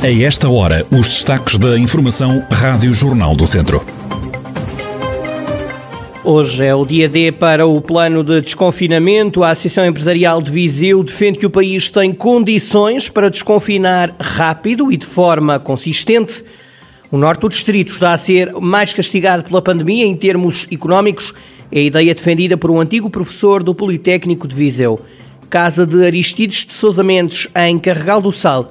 A esta hora, os destaques da Informação Rádio Jornal do Centro. Hoje é o dia D para o plano de desconfinamento. A Associação Empresarial de Viseu defende que o país tem condições para desconfinar rápido e de forma consistente. O norte do distrito está a ser mais castigado pela pandemia em termos económicos. É a ideia defendida por um antigo professor do Politécnico de Viseu. Casa de Aristides de Sousa Mendes, em Carregal do Sal,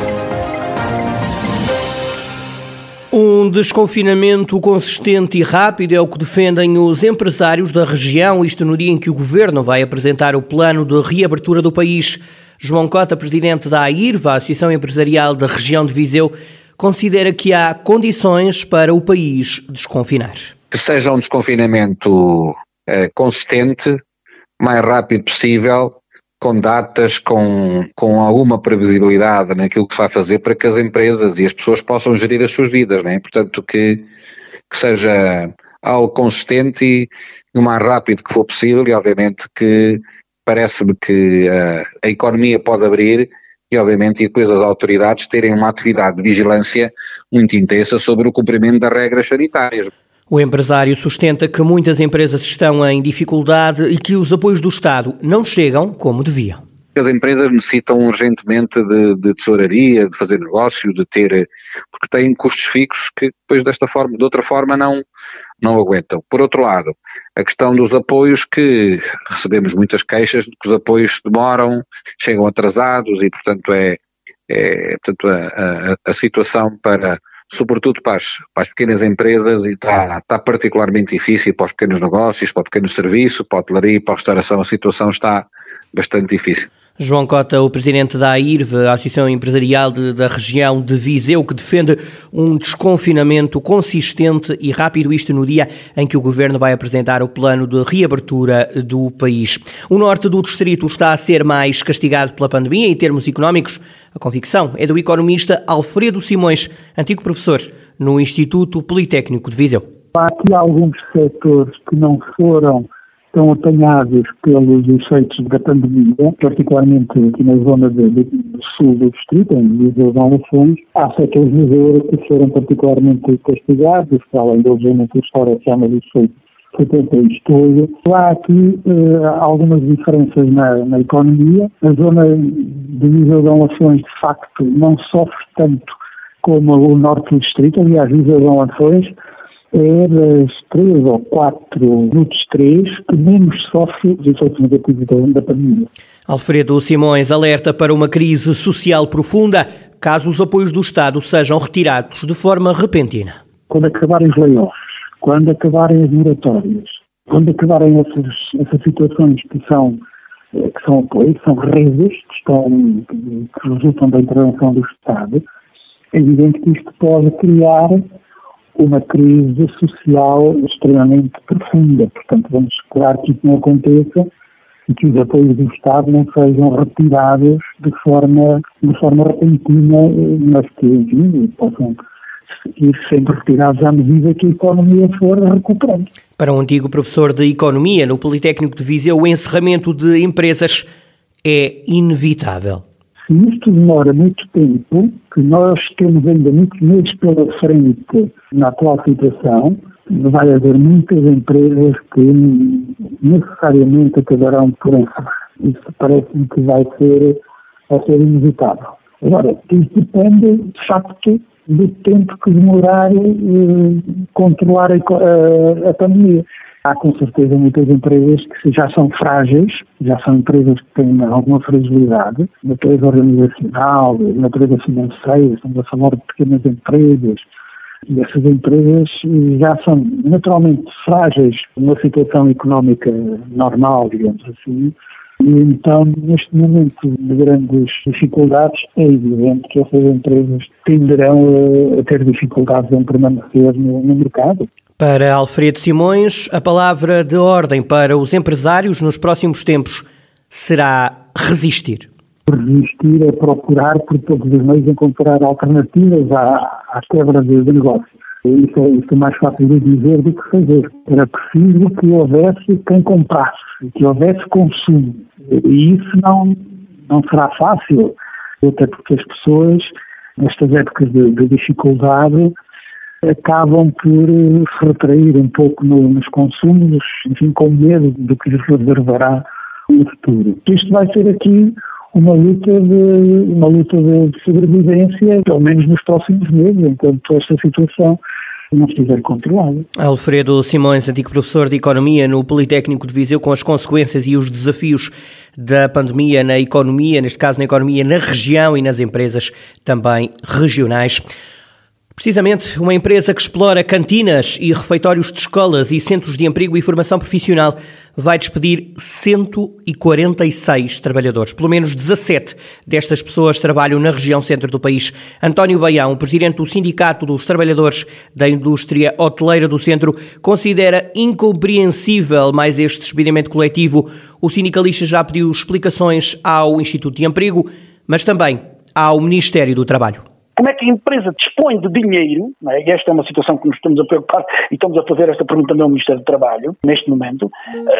Um desconfinamento consistente e rápido é o que defendem os empresários da região, isto no dia em que o governo vai apresentar o plano de reabertura do país. João Cota, presidente da AIRVA, Associação Empresarial da Região de Viseu, considera que há condições para o país desconfinar. Que seja um desconfinamento eh, consistente, mais rápido possível, com datas, com, com alguma previsibilidade naquilo que vai fazer para que as empresas e as pessoas possam gerir as suas vidas, né? portanto que, que seja algo consistente e o mais rápido que for possível e obviamente que parece-me que uh, a economia pode abrir e obviamente e depois as autoridades terem uma atividade de vigilância muito intensa sobre o cumprimento das regras sanitárias. O empresário sustenta que muitas empresas estão em dificuldade e que os apoios do Estado não chegam como deviam. As empresas necessitam urgentemente de, de, tesouraria, de fazer negócio, de ter, porque têm custos fixos que depois desta forma, de outra forma não, não aguentam. Por outro lado, a questão dos apoios que recebemos muitas queixas de que os apoios demoram, chegam atrasados e portanto é, é portanto a, a, a situação para sobretudo para as, para as pequenas empresas, e está, está particularmente difícil para os pequenos negócios, para o pequeno serviço, para a hotelaria, para a restauração, a situação está bastante difícil. João Cota, o presidente da AIRV, a Associação Empresarial de, da região de Viseu, que defende um desconfinamento consistente e rápido, isto no dia em que o governo vai apresentar o plano de reabertura do país. O norte do distrito está a ser mais castigado pela pandemia em termos económicos. A convicção é do economista Alfredo Simões, antigo professor no Instituto Politécnico de Viseu. Há aqui alguns setores que não foram estão apanhados pelos efeitos da pandemia, particularmente aqui na zona de, de, do sul do distrito, em Viseu de Alafões, há setores de Viseu que foram particularmente castigados, para além da obviamente restauração, mas isso foi foi feito todo. Há aqui uh, algumas diferenças na, na, economia. A zona de Viseu de Alafões, de facto, não sofre tanto como o norte do distrito. Aliás, Viseu de Das três ou quatro dos três que menos sofre os efeitos negativos da, pandemia. Alfredo Simões alerta para uma crise social profunda caso os apoios do Estado sejam retirados de forma repentina. Quando acabarem os layoffs, quando acabarem as moratórias, quando acabarem essas, essas situações que são eh, que são apoios, que são redes que, estão, que resultam da intervenção do Estado, é evidente que isto pode criar uma crise social extremamente profunda. Portanto, vamos esperar que isso não aconteça e que os apoios do Estado não sejam retirados de forma, de forma repentina, mas que, enfim, possam ir sendo retirados à medida que a economia for recuperando. Para um antigo professor de Economia no Politécnico de Viseu, o encerramento de empresas é inevitável se isto demora muito tempo, que nós temos ainda muitos meses pela frente na atual situação, vai haver muitas empresas que necessariamente acabarão por encerrar. Isso parece-me que vai ser, vai ser inevitável. Agora, isso depende, de facto, do tempo que demorar eh, controlar a, a, a pandemia. Há com certeza muitas empresas que já são frágeis, já são empresas que têm alguma fragilidade, natureza organizacional, natureza financeira, estamos a falar de pequenas empresas, e essas empresas já são naturalmente frágeis numa situação económica normal, digamos assim, e então, neste momento de grandes dificuldades, é evidente que essas empresas tenderão a, ter dificuldades em permanecer no, no mercado. Para Alfredo Simões, a palavra de ordem para os empresários nos próximos tempos será resistir? Resistir é procurar, por todos os meios, encontrar alternativas à, à quebra de, negócios. Isso é, isso é mais fácil de dizer do que fazer. Era preciso que houvesse quem comprasse, que houvesse consumo. E isso não, não será fácil, até porque as pessoas, nestas épocas de, de dificuldade, acabam por eh, se retrair um pouco no, nos consumos, enfim, com medo do que lhes reservará no futuro. Isto vai ser aqui uma luta de uma luta de sobrevivência, pelo menos nos próximos meses, enquanto esta situação não estiver controlada. Alfredo Simões, antigo professor de Economia no Politécnico de Viseu, com as consequências e os desafios da pandemia na economia, neste caso na economia na região e nas empresas também regionais. Precisamente, uma empresa que explora cantinas e refeitórios de escolas e centros de emprego e formação profissional vai despedir 146 trabalhadores. Pelo menos 17 destas pessoas trabalham na região centro do país. António Baião, presidente do Sindicato dos Trabalhadores da Indústria Hoteleira do Centro, considera incompreensível mais este despedimento coletivo. O sindicalista já pediu explicações ao Instituto de Emprego, mas também ao Ministério do Trabalho como é que a empresa dispõe de dinheiro, é? e esta é uma situação que nos estamos a preocupar e estamos a fazer esta pergunta também ao Ministério do Trabalho, neste momento,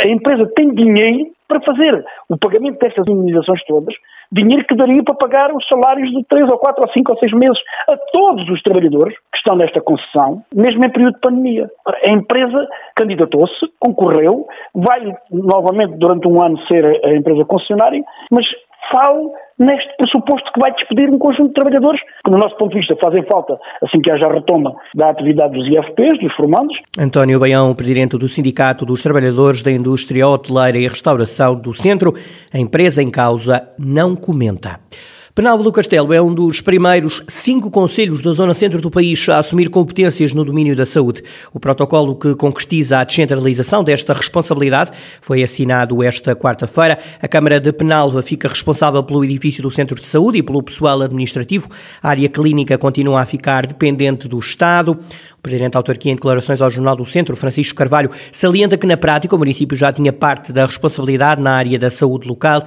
a empresa tem dinheiro para fazer o pagamento destas indenizações todas, dinheiro que daria para pagar os salários de 3 ou 4 ou 5 ou 6 meses a todos os trabalhadores que estão nesta concessão, mesmo em período de pandemia. A empresa candidatou-se, concorreu, vai novamente durante um ano ser a empresa concessionária, mas falo neste pressuposto que vai despedir um conjunto de trabalhadores que, no nosso ponto de vista, fazem falta assim que haja a retoma da atividade dos IFPs, dos formandos. António Baião, presidente do Sindicato dos Trabalhadores da Indústria Hoteleira e Restauração do Centro, a empresa em causa não comenta. Penalvo do Castelo é um dos primeiros cinco conselhos da zona centro do país a assumir competências no domínio da saúde. O protocolo que concretiza a descentralização desta responsabilidade foi assinado esta quarta-feira. A Câmara de Penalva fica responsável pelo edifício do centro de saúde e pelo pessoal administrativo. A área clínica continua a ficar dependente do Estado. O Presidente da Autarquia, em declarações ao Jornal do Centro, Francisco Carvalho, salienta que na prática o município já tinha parte da responsabilidade na área da saúde local.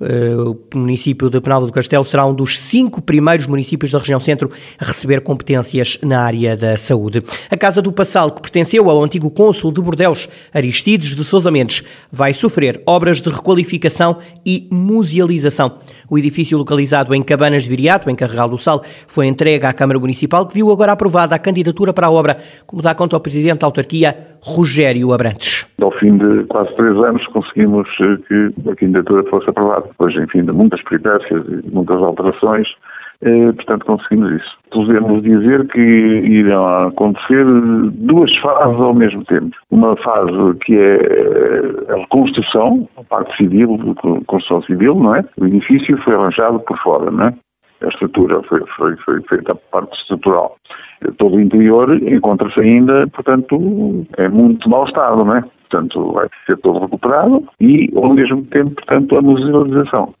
Eh, o município de Penalva do Castelo será um dos cinco primeiros municípios da região centro a receber competências na área da saúde. A Casa do Passal, que pertenceu ao antigo cônsul de Bordeus, Aristides de Sousa Mendes, vai sofrer obras de requalificação e musealização. O edifício localizado em Cabanas de Viriato, em Carregal do Sal, foi entregue à Câmara Municipal, que viu agora aprovada a candidatura para a obra, como dá conta ao Presidente da Autarquia, Rogério Abrantes. Ao fim de quase três anos conseguimos eh, que a candidatura fosse aprovada. Depois, enfim, de muitas peripécias e muitas alterações, eh, portanto conseguimos isso. Podemos dizer que irão acontecer duas fases ao mesmo tempo. Uma fase que é eh, a reconstrução, a parte civil, a construção civil, não é? O edifício foi arranjado por fora, não é? A estrutura foi, foi, foi feita a parte estrutural. Todo o interior encontra-se ainda, portanto, é muito mau estado, não é? Portanto, vai ser todo recuperado e, ao mesmo tempo, portanto, a musealização.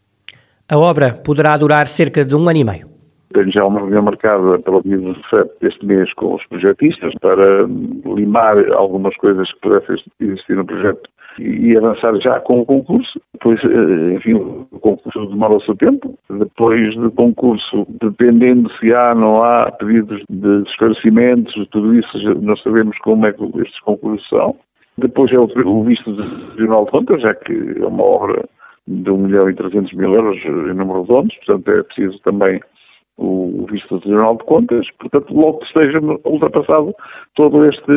A obra poderá durar cerca de um ano e meio. Tenho já uma reunião marcada pelo dia 17 deste mês com os projetistas para limar algumas coisas que pudessem existir no projeto e avançar já com o concurso. Depois, eh, enfim, o concurso demora o seu tempo. Depois do concurso, dependendo se há ou não há pedidos de esclarecimentos, tudo isso, nós sabemos como é que estes concursos são. Depois é o visto do Tribunal de Contas, já que é uma obra de 1 milhão e 300 mil euros em número redondos, portanto é preciso também o visto do Tribunal de Contas, portanto, logo que esteja ultrapassado toda esta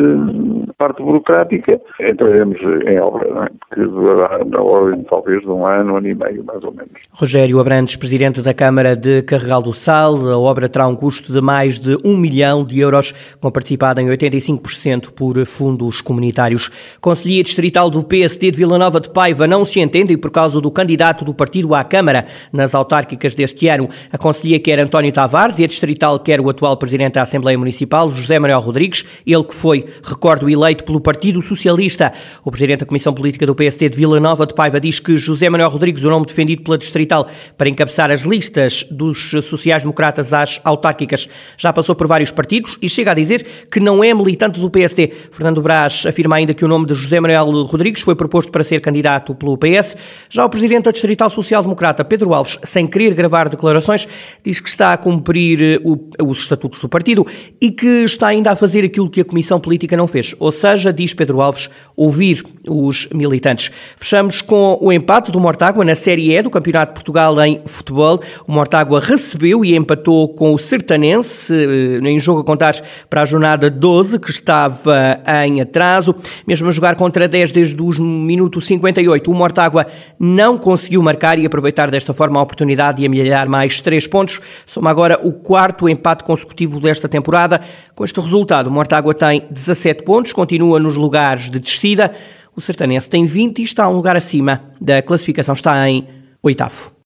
parte burocrática, entraremos em obra, é? que durará na ordem talvez de um ano, um ano e meio, mais ou menos. Rogério Abrantes, Presidente da Câmara de Carregal do Sal, a obra terá um custo de mais de um milhão de euros, com participada em 85% por fundos comunitários. Conselhia Distrital do PSD de Vila Nova de Paiva não se entende por causa do candidato do partido à Câmara nas autárquicas deste ano. A Conselhia quer António António Tavares e a distrital quer o atual presidente da Assembleia Municipal, José Manuel Rodrigues, ele que foi, recordo, eleito pelo Partido Socialista. O presidente da Comissão Política do PSD de Vila Nova de Paiva diz que José Manuel Rodrigues, o nome defendido pela distrital para encabeçar as listas dos sociais-democratas às autárquicas, já passou por vários partidos e chega a dizer que não é militante do PSD. Fernando Brás afirma ainda que o nome de José Manuel Rodrigues foi proposto para ser candidato pelo PS. Já o presidente da distrital social-democrata, Pedro Alves, sem querer gravar declarações, diz que está cumprir eh, o, os estatutos do partido e que está ainda a fazer aquilo que a Comissão Política não fez. Ou seja, diz Pedro Alves, ouvir os militantes. Fechamos com o empate do Mortágua na Série E do Campeonato de Portugal em futebol. O Mortágua recebeu e empatou com o Sertanense eh, em jogo a contar para a jornada 12, que estava em atraso. Mesmo a jogar contra 10 desde os minutos 58, o Mortágua não conseguiu marcar e aproveitar desta forma a oportunidade de amelhar mais três pontos. Soma agora o quarto empate consecutivo desta temporada. Com este resultado, o Mortágua tem 17 pontos, continua nos lugares de descida. O Sertanense tem 20 e está um lugar acima da classificação, está em oitavo.